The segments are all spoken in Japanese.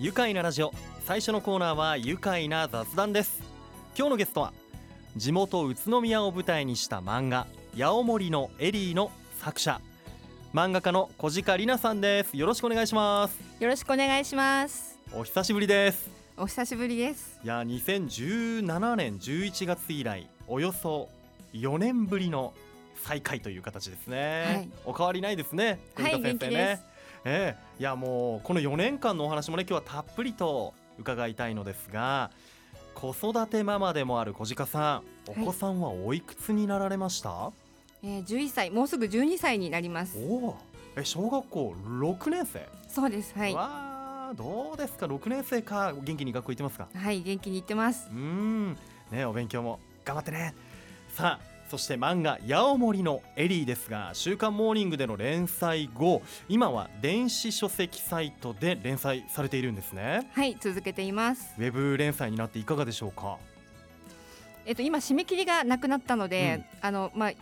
愉快なラジオ。最初のコーナーは愉快な雑談です。今日のゲストは地元宇都宮を舞台にした漫画八尾森のエリーの作者漫画家の小鹿里奈さんです。よろしくお願いします。よろしくお願いします。お久しぶりです。お久しぶりです。いや2017年11月以来およそ4年ぶりの再開という形ですね、はい。お変わりないですね。はい元気ですええいやもうこの4年間のお話もね今日はたっぷりと伺いたいのですが子育てママでもある小鹿さんおはい子さんはおいくつになられました、えー、11歳もうすぐ12歳になります。おおえ小学校6年生、そうですはい。わあどうですか？6年生か元気に学校行ってますか？はい元気に行ってます。うーんねお勉強も頑張ってね。さあそして漫画「八尾森のエリー」ですが「週刊モーニング」での連載後今は電子書籍サイトで連載されているんですね。はい続けています。ウェブ連載になっていかがでしょうか？えっと今締め切りがなくなったので、あのまあ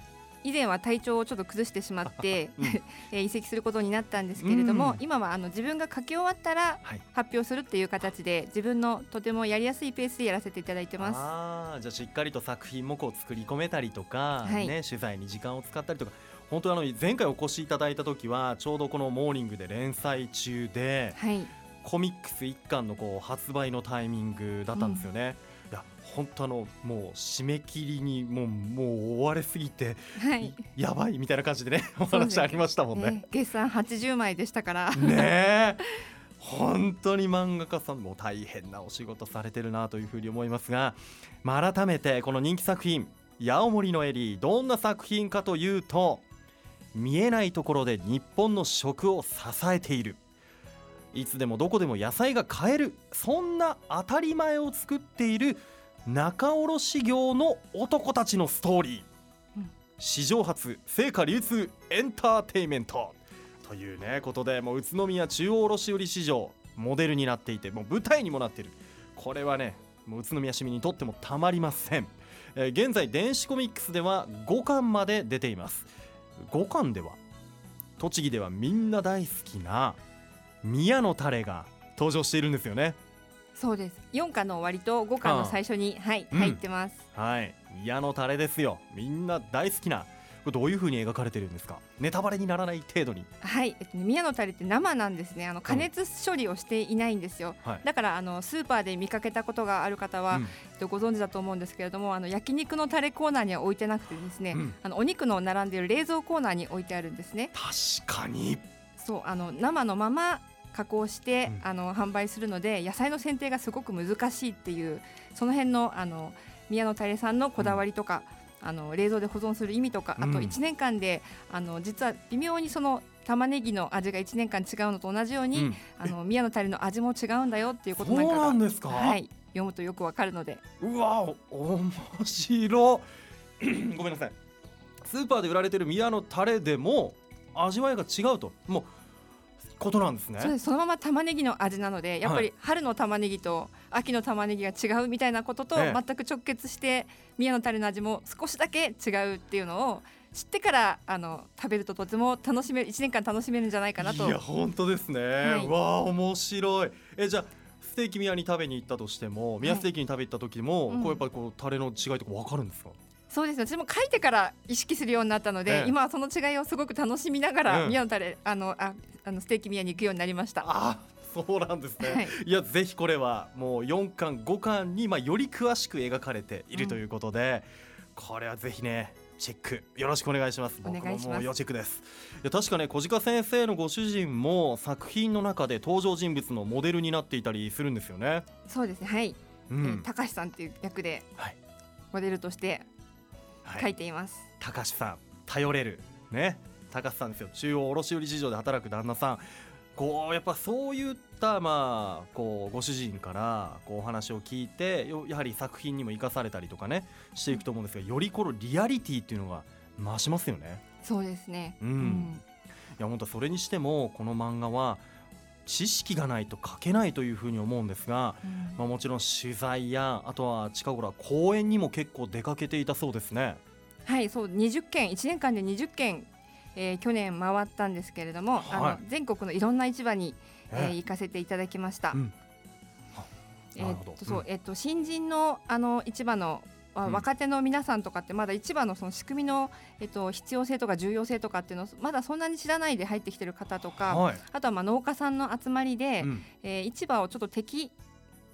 以前は体調をちょっと崩してしまって、うん えー移籍することになったんですけれども、うん今はあの自分が書き終わったらはい発表するっていう形で自分のとてもやりやすいペースでやらせていただいてます。あーじゃあしっかりと作品もこう作り込めたりとか、はいね、取材に時間を使ったりとか本当にあの前回お越しいただいた時はちょうどこの「モーニング」で連載中ではいコミックス一巻のこう発売のタイミングだったんですよね。いや本当あのもう締め切りにもうもう追われすぎて、はい。やばいみたいな感じでね お話ありましたもんね。ね、月産80枚でしたから。ねえ本当に漫画家さんも大変なお仕事されてるなというふうに思いますが、まあ、改めてこの人気作品「八尾森のエリー」どんな作品かというと見えないところで日本の食を支えているいつでもどこでも野菜が買えるそんな当たり前を作っている仲卸業の男たちのストーリー、うん史上初成果流通エンターテイメント。というねことでもう宇都宮中央卸売市場モデルになっていてもう舞台にもなっている。これはねもう宇都宮市民にとってもたまりません、えー現在電子コミックスでは5巻まで出ています。5巻では栃木ではみんな大好きな宮のタレが登場しているんですよね。そうです。4巻の終わりと5巻の最初に、はい、うん。入ってます。はい。宮のタレですよ。みんな大好きなこれどういう風に描かれてるんですか？ネタバレにならない程度に。はい、えっとね、宮のタレって生なんですね。あの加熱処理をしていないんですよ。はい。だからあのスーパーで見かけたことがある方は、うん。えっとご存知だと思うんですけれども、あの焼肉のタレコーナーには置いてなくてですね、うん。あのお肉の並んでいる冷蔵コーナーに置いてあるんですね。確かに。そうあの生のまま加工して、うん。あの販売するので野菜の選定がすごく難しいっていうその辺のあの宮のタレさんのこだわりとか、あの冷蔵で保存する意味とか、あとうん1年間であの実は微妙にその玉ねぎの味が1年間違うのと同じように、うん。あの宮のタレの味も違うんだよっていうことなんそうかがなんですか、はい、読むとよくわかるので。うわお面白ごめんなさい。スーパーで売られてる宮のタレでも味わいが違うと。もうことなんですね。そうです。そのまま玉ねぎの味なのでやっぱはり春の玉ねぎと秋の玉ねぎが違うみたいなこととええ。全く直結して宮のタレの味も少しだけ違うっていうのを知ってからあの食べるととても楽しめる1年間楽しめるんじゃないかなと。いや本当ですね、い。うわあ面白い。えじゃあステーキ宮に食べに行ったとしても宮ステーキに食べに行った時も、うん。こうやっぱりこうタレの違いとかわかるんですか？そうですね。私も書いてから意識するようになったので、ええ。今はその違いをすごく楽しみながら、うん。宮のタレあのああのステーキ宮に行くようになりました。あそうなんですね、はい。い、やぜひこれはもう4巻5巻に、まあ、より詳しく描かれているうんということで、これはぜひねチェックよろしくお願いします。お願いします。要チェックです。いや確かね小鹿先生のご主人も作品の中で登場人物のモデルになっていたりするんですよね。そうですね。はい、うえー高橋さんっていう役ではい。モデルとしてはい書いています。高橋さん頼れる。ね。高橋さんですよ。中央卸売市場で働く旦那さん。こうやっぱそういったまあこうご主人からこうお話を聞いてよやはり作品にも生かされたりとかねしていくと思うんですがよりこのリアリティっていうのが増しますよね。そうですね。うん。いや本当それにしてもこの漫画は知識がないと書けないというふうに思うんですが、うん。まあ、もちろん取材やあとは近頃は公演にも結構出かけていたそうですね。はい、そう20件1年間で20件、えー去年回ったんですけれども、あはい。の全国のいろんな市場に、えーえ行かせていただきました。うん。えーっとそうえっと新人のあの市場のあうん。若手の皆さんとかってまだ市場のその仕組みの、えっと、必要性とか重要性とかっていうのをまだそんなに知らないで入ってきてる方とか、はい。あとはまあ農家さんの集まりで、うん。えー市場をちょっと敵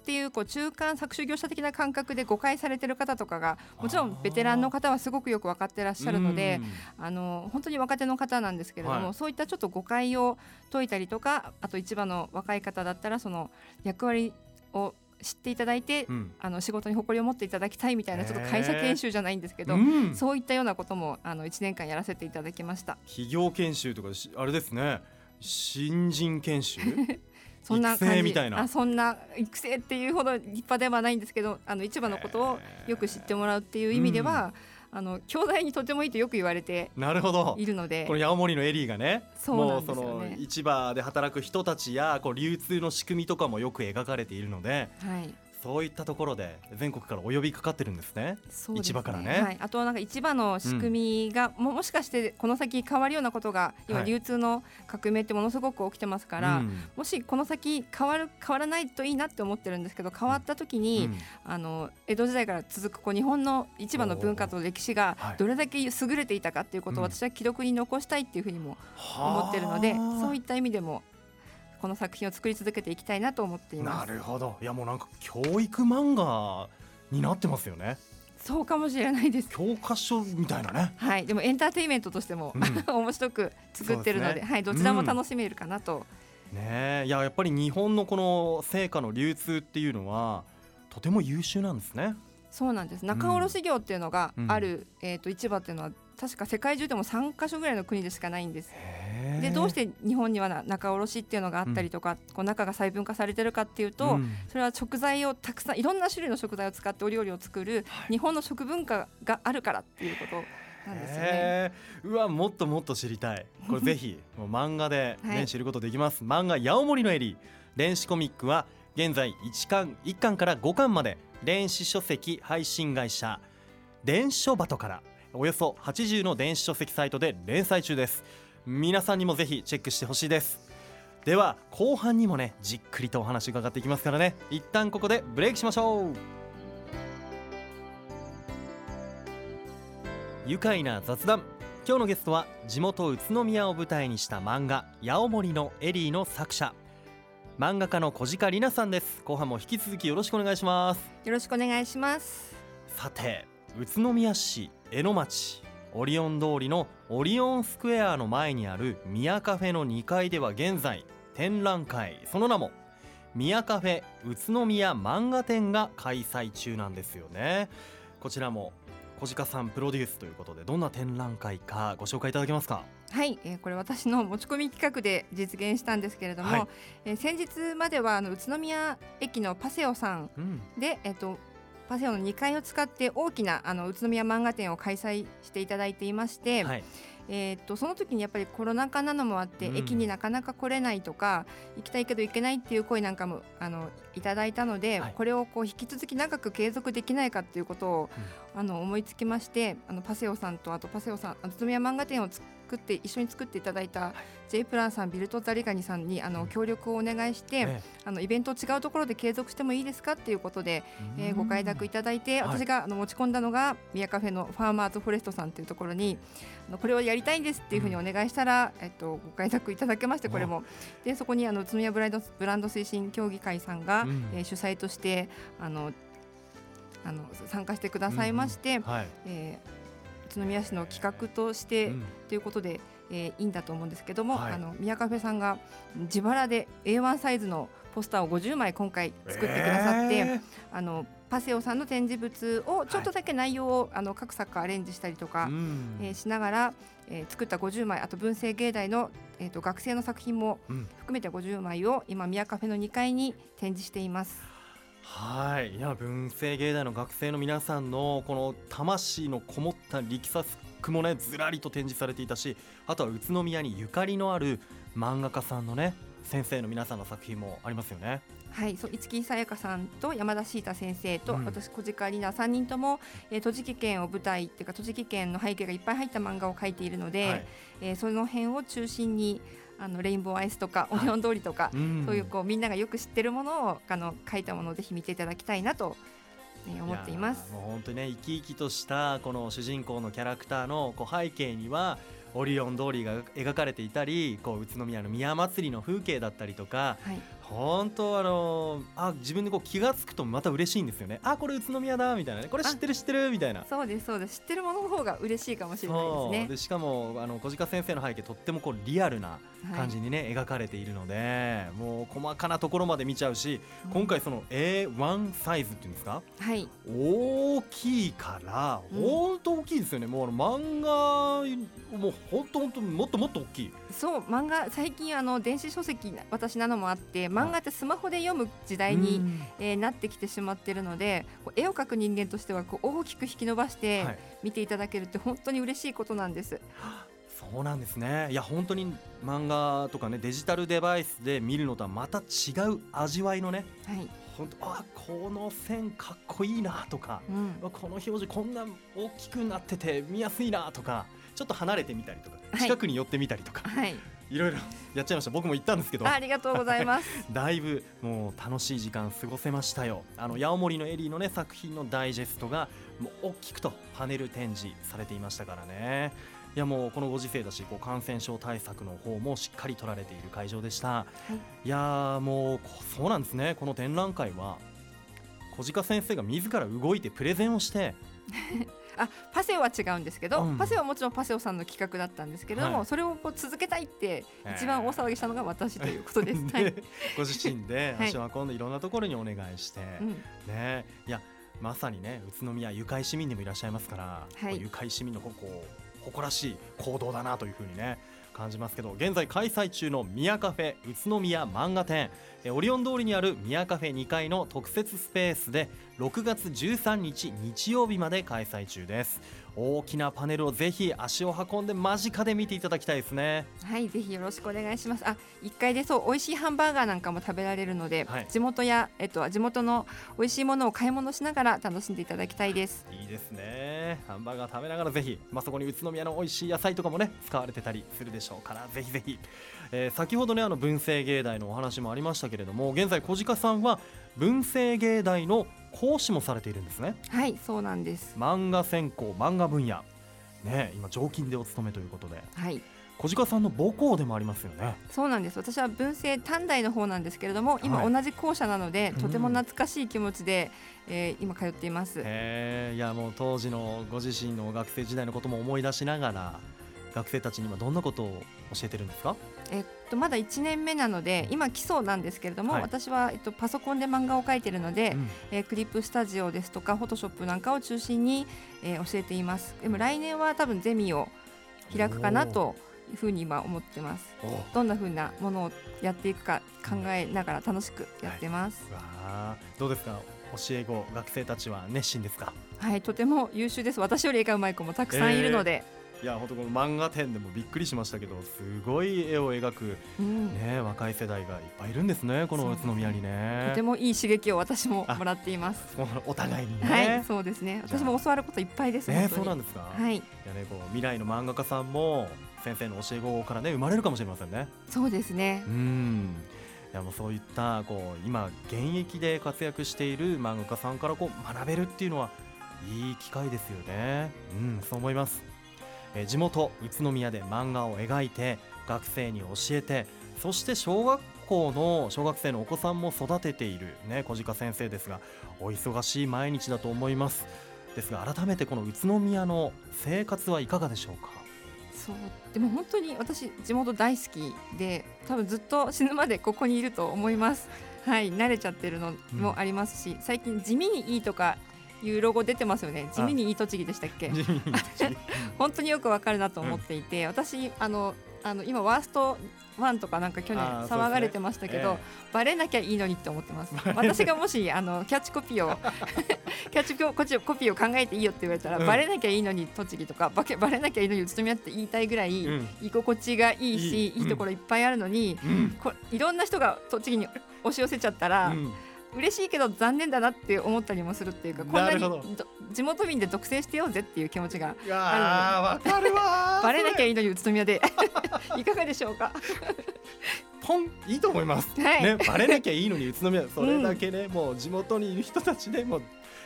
っていうこう中間搾取業者的な感覚で誤解されてる方とかがもちろんベテランの方はすごくよく分かってらっしゃるのであの本当に若手の方なんですけれども、はい。そういったちょっと誤解を解いたりとかあと市場の若い方だったらその役割を知っていただいて、うん。あの仕事に誇りを持っていただきたいみたいなちょっと会社研修じゃないんですけど、うん。そういったようなこともあの1年間やらせていただきました。企業研修とかしあれですね。新人研修？そんな育感じ。成みたいな。あそんな育成っていうほど立派ではないんですけどあの市場のことをよく知ってもらうっていう意味では、あの兄弟にとてもいいとよく言われてなるほど。いるので。この八森のエリーがねそうなんですよもうそのね。市場で働く人たちやこう流通の仕組みとかもよく描かれているのではいそういったところで全国からお呼びかかってるんですね。す市場からね。はい、あとはなんか市場の仕組みが、ももしかしてこの先変わるようなことが今はい。流通の革命ってものすごく起きてますから、うん。もしこの先変わる変わらないといいなって思ってるんですけど変わった時に、うん。あの江戸時代から続くこう日本の市場の文化と歴史がはい。どれだけ優れていたかっていうことをうん。私は記録に残したいっていうふうにも思ってるので、はあ。そういった意味でもこの作品を作り続けていきたいなと思っていまなす。るほど。いやもうなんか教育漫画になってますよね。そうかもしれないです。教科書みたいなね。はい、でもエンターテインメントとしても、うん。面白く作ってるのでね。はい、どちらも楽しめるかなと、ねえ。いややっぱり日本のこの成果の流通っていうのはとても優秀なんですね。そうなんです。仲卸業っていうのがうん。ある、えー、と市場っていうのは確か世界中でも3カ所ぐらいの国でしかないんです。でどうして日本にはな仲卸っていうのがあったりとか、こう中が細分化されてるかっていうと、うん。それは食材をたくさんいろんな種類の食材を使ってお料理を作る日本の食文化があるからっていうことなんですよね。うわもっともっと知りたい。これぜひもう漫画で、ねはい知ることできます。漫画「八尾森のエリー」電子コミックは現在1巻1巻から5巻まで電子書籍配信会社電書バトからおよそ80の電子書籍サイトで連載中です皆さんにもぜひチェックしてほしいです。では後半にもねじっくりとお話伺っていきますからね。一旦ここでブレイクしましょう。愉快な雑談。今日のゲストは地元宇都宮を舞台にした漫画「八尾森のエリー」の作者。漫画家の小鹿里奈さんです。後半も引き続きよろしくお願いします。よろしくお願いします。さて宇都宮市江ノ町オリオン通りのオリオンスクエアの前にある宮カフェの2階では現在展覧会。その名も宮カフェ宇都宮漫画展が開催中なんですよね。こちらも小鹿さんプロデュースということでどんな展覧会かご紹介いただけますか？はい、えーこれ私の持ち込み企画で実現したんですけれども、はい。えー先日まではあの宇都宮駅のパセオさんうん。で、えっとパセオの2階を使って大きなあの宇都宮漫画展を開催していただいていまして、はい。えーっとその時にやっぱりコロナ禍なのもあって、うん。駅になかなか来れないとか行きたいけど行けないっていう声なんかもあのいただいたので、はい。これをこう引き続き長く継続できないかっていうことを、あの思いつきましてあのパセオさんとあとパセオさん宇都宮漫画展を作って一緒に作っていただいた J プランさんビルトザリガニさんにあの協力をお願いして、えあのイベントを違うところで継続してもいいですかっていうことで、ええーご快諾いただいて、はい。私があの持ち込んだのが宮カフェのファーマーズフォレストさんというところにあのこれをやりたいんですっていうふうにお願いしたら、えっと、ご快諾いただけましてこれも。でそこにあの宇都宮ブライドブランド推進協議会さんが、うん。えー主催としてあのあの参加してくださいまして、はい、えー宇都宮市の企画として、うん。ということで、えーいいんだと思うんですけども、はい。あの宮カフェさんが自腹で A1 サイズのポスターを50枚今回作ってくださって、えあのパセオさんの展示物をちょっとだけ内容を、あの各作家アレンジしたりとーか、うん。えーしながら、えー作った50枚あと文政芸大の、えー、と学生の作品もうん。含めて50枚を今宮カフェの2階に展示しています。はい。いや文政芸大の学生の皆さんのこの魂のこもった力作もねずらりと展示されていたしあとは宇都宮にゆかりのある漫画家さんのね先生の皆さんの作品もありますよね。はい、そう五木さやかさんと山田シータ先生と、うん。私小鹿里奈3人とも、えー、栃木県を舞台っていうか栃木県の背景がいっぱい入った漫画を描いているので、はい。えーその辺を中心にあのレインボーアイスとかオリオン通りとか、うん。そういうこうみんながよく知ってるものをあの書いたものをぜひ見ていただきたいなと、ね、思っています。もう本当にね生き生きとしたこの主人公のキャラクターのこう背景にはオリオン通りが描かれていたりこう宇都宮の宮祭りの風景だったりとかはい、本当あのあ自分でこう気が付くとまた嬉しいんですよね。あこれ宇都宮だみたいなね。これ知ってる知ってるみたいな。そうですそうです。知ってるものの方が嬉しいかもしれないですね。でしかもあの小鹿先生の背景とってもこうリアルな感じにね、描かれているのでもう細かなところまで見ちゃうし今回その A1 サイズっていうんですか？はい。大きいからうん。本当大きいですよね、もうあの漫画もう本当本当もっともっと大きい。そう漫画最近あの電子書籍私なのもあって漫画ってスマホで読む時代に、うん。えーなってきてしまっているので絵を描く人間としてはこう大きく引き伸ばしてはい。見ていただけるって本当に嬉しいことなんです。そうなんですね。いや本当に漫画とかねデジタルデバイスで見るのとはまた違う味わいのねはい、本当あこの線かっこいいなとかうん、この表示こんな大きくなってて見やすいなとかちょっと離れてみたりとかはい。近くに寄ってみたりとか、はい、い、ろいろ やっちゃいました。僕も行ったんですけど。あありがとうございます。だいぶもう楽しい時間過ごせましたよ。あの八尾森のエリーのね作品のダイジェストがもう大きくとパネル展示されていましたからね。いやもうこのご時世だしこう感染症対策の方もしっかり取られている会場でした、い、やーもうこそうなんですね。この展覧会は小鹿先生が自ら動いてプレゼンをして あパセオは違うんですけど、うん。パセオはもちろんパセオさんの企画だったんですけれども、はい。それをこう続けたいってえー。一番大騒ぎしたのが私ということで す。はい。でご自身ではい。足を運んでいろんなところにお願いして、うん。ねいやまさにね宇都宮愉快市民でもいらっしゃいますから、はい。こう愉快市民のこう誇らしい行動だなというふうにね感じますけど現在開催中の宮カフェ宇都宮漫画展えオリオン通りにある宮カフェ2階の特設スペースで6月13日日曜日まで開催中です。大きなパネルをぜひ足を運んで間近で見ていただきたいですね。はい、ぜひよろしくお願いします。あ、一階でそう美味しいハンバーガーなんかも食べられるので、はい。地元やえっと地元の美味しいものを買い物しながら楽しんでいただきたいです。いいですね。ハンバーガー食べながらぜひ、まあ、そこに宇都宮の美味しい野菜とかもね使われてたりするでしょうからぜひぜひ、えー先ほどねあの文政芸大のお話もありましたけれども現在小鹿さんは文政芸大の講師もされているんですね。はい、そうなんです。漫画専攻漫画分野。ね今常勤でお勤めということで。はい、小鹿さんの母校でもありますよね。そうなんです。私は文政短大の方なんですけれども、今はい。同じ校舎なので、うん。とても懐かしい気持ちで、えー今通っています。いやもう当時のご自身の学生時代のことも思い出しながら学生たちに今どんなことを教えてるんですか？えっとまだ1年目なので、今基礎なんですけれども、はい。私はえっとパソコンで漫画を描いているので、うん。えークリップスタジオですとかフォトショップなんかを中心に、えー教えています。でも来年は多分ゼミを開くかなというふうに今思ってます。お。どんなふうなものをやっていくか考えながら楽しくやってます。わあ。どうですか？教え子学生たちは熱心ですか？はい、とても優秀です。私より絵がうまい子もたくさんいるので、いや本当この漫画展でもびっくりしましたけどすごい絵を描くうん。ね若い世代がいっぱいいるんですねこの宇都宮にね。とてもいい刺激を私ももらっています。もお互いにね、はいそうですね。私も教わることいっぱいですねそうなんですか、い、はいやねこう未来の漫画家さんも先生の教え子からね生まれるかもしれませんね。そうですね。うん。いやもうそういったこう今現役で活躍している漫画家さんからこう学べるっていうのはいい機会ですよね。うんそう思いますえー地元宇都宮で漫画を描いて学生に教えてそして小学校の小学生のお子さんも育てているね小鹿先生ですがお忙しい毎日だと思います。ですが改めてこの宇都宮の生活はいかがでしょうか？そう。でも本当に私地元大好きで多分ずっと死ぬまでここにいると思います。はい慣れちゃってるのもありますし、最近地味にいいとかいうロゴ出てますよね。地味にいい栃木でしたっけ？本当によくわかるなと思っていて、私あのあの今ワーストワンとかなんか去年騒がれてましたけど、えバレなきゃいいのにって思ってます。私がもしあのキャッチコピーを キャッチコピーコピーを考えていいよって言われたら、うん。バレなきゃいいのに栃木とかバケバレなきゃいいのに宇都宮って言いたいぐらい、うん。居心地がいいしいいいいところいっぱいあるのに、うん。こいろんな人が栃木に押し寄せちゃったら、うん嬉しいけど残念だなって思ったりもするっていうかこんなに地元民で独占してようぜっていう気持ちがいやーわかるわー。バレなきゃいいいのに宇都宮で。いかがでしょうか？ポンいいと思います、はい。ねバレなきゃいいのに宇都宮それだけね、もう地元にいる人たちでもう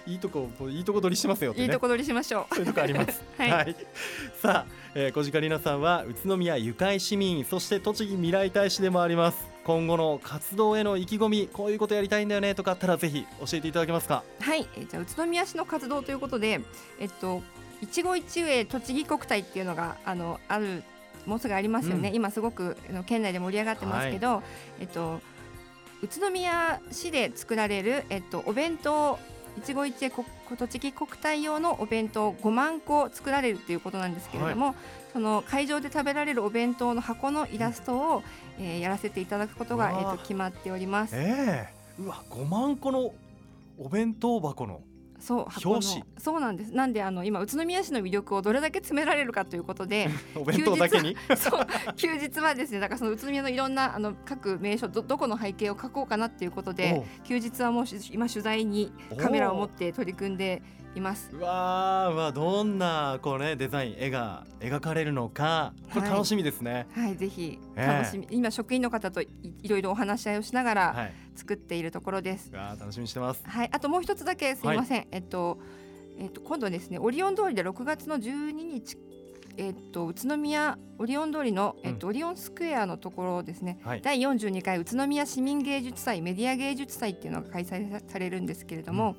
いいとこいいとこ取りしてますよねいいとこ取りしましょうそういうとこあります。はいさあ、えー、小鹿里奈さんは宇都宮ゆかい市民、そして栃木未来大使でもあります。今後の活動への意気込み、こういうことやりたいんだよねとかあったらぜひ教えていただけますか？はい、えーじゃあ宇都宮市の活動ということで、えっと一期一会栃木国体っていうのがあのあるもうすぐありますよね。うん今すごくあの県内で盛り上がってますけど、えっと宇都宮市で作られるえっとお弁当一期一会こ栃木国体用のお弁当5万個作られるということなんですけれども、その会場で食べられるお弁当の箱のイラストを、えーやらせていただくことが、えっと決まっております。ええうわ、5万個のお弁当箱の。そう表紙。そうなんです。なんであの今宇都宮市の魅力をどれだけ詰められるかということで お弁当だけに？そう休日はですねだからその宇都宮のいろんなあの各名所どどこの背景を描こうかなっていうことで休日はもうし今取材にカメラを持って取り組んでいます。うわーうわどんなこうねデザイン絵が描かれるのか。これはい。楽しみですね。はいぜひええ楽しみ、今職員の方といいろいろお話し合いをしながらはい。作っているところですうわー楽しみにしてます。はい、あともう一つだけすみません、えっと、えっと、今度ですね、オリオン通りで6月の12日。えっと、宇都宮オリオン通りの、えっと、オリオンスクエアのところですね。はい。第42回宇都宮市民芸術祭メディア芸術祭っていうのが開催さされるんですけれども、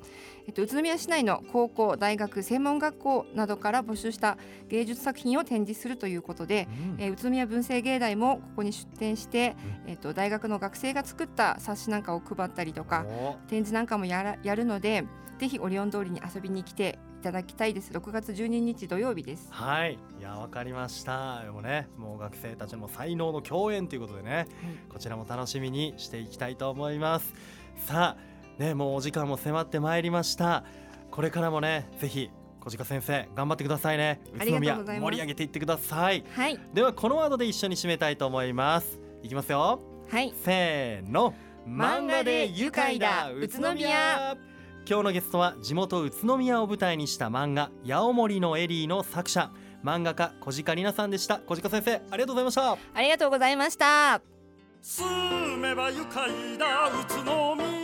えっと、宇都宮市内の高校大学専門学校などから募集した芸術作品を展示するということで、うん。えー宇都宮文政芸大もここに出展して、えっと、大学の学生が作った冊子なんかを配ったりとかお。展示なんかもやらやるのでぜひオリオン通りに遊びに来ていただきたいです6月12日土曜日ですはい、いやわかりました。でもね、もう学生たちの才能の共演ということでね、こちらも楽しみにしていきたいと思います。さあ、ね、もうお時間も迫ってまいりました。これからもね、ぜひ小鹿先生頑張ってくださいね。宇都宮盛り上げていってください。はいではこのワードで一緒に締めたいと思います。いきますよ。はいせーの漫画で愉快だ宇都宮今日のゲストは地元宇都宮を舞台にした漫画「八尾森のエリー」の作者。漫画家小鹿里奈さんでした。小鹿先生ありがとうございました。ありがとうございました。住めば愉快だ宇都宮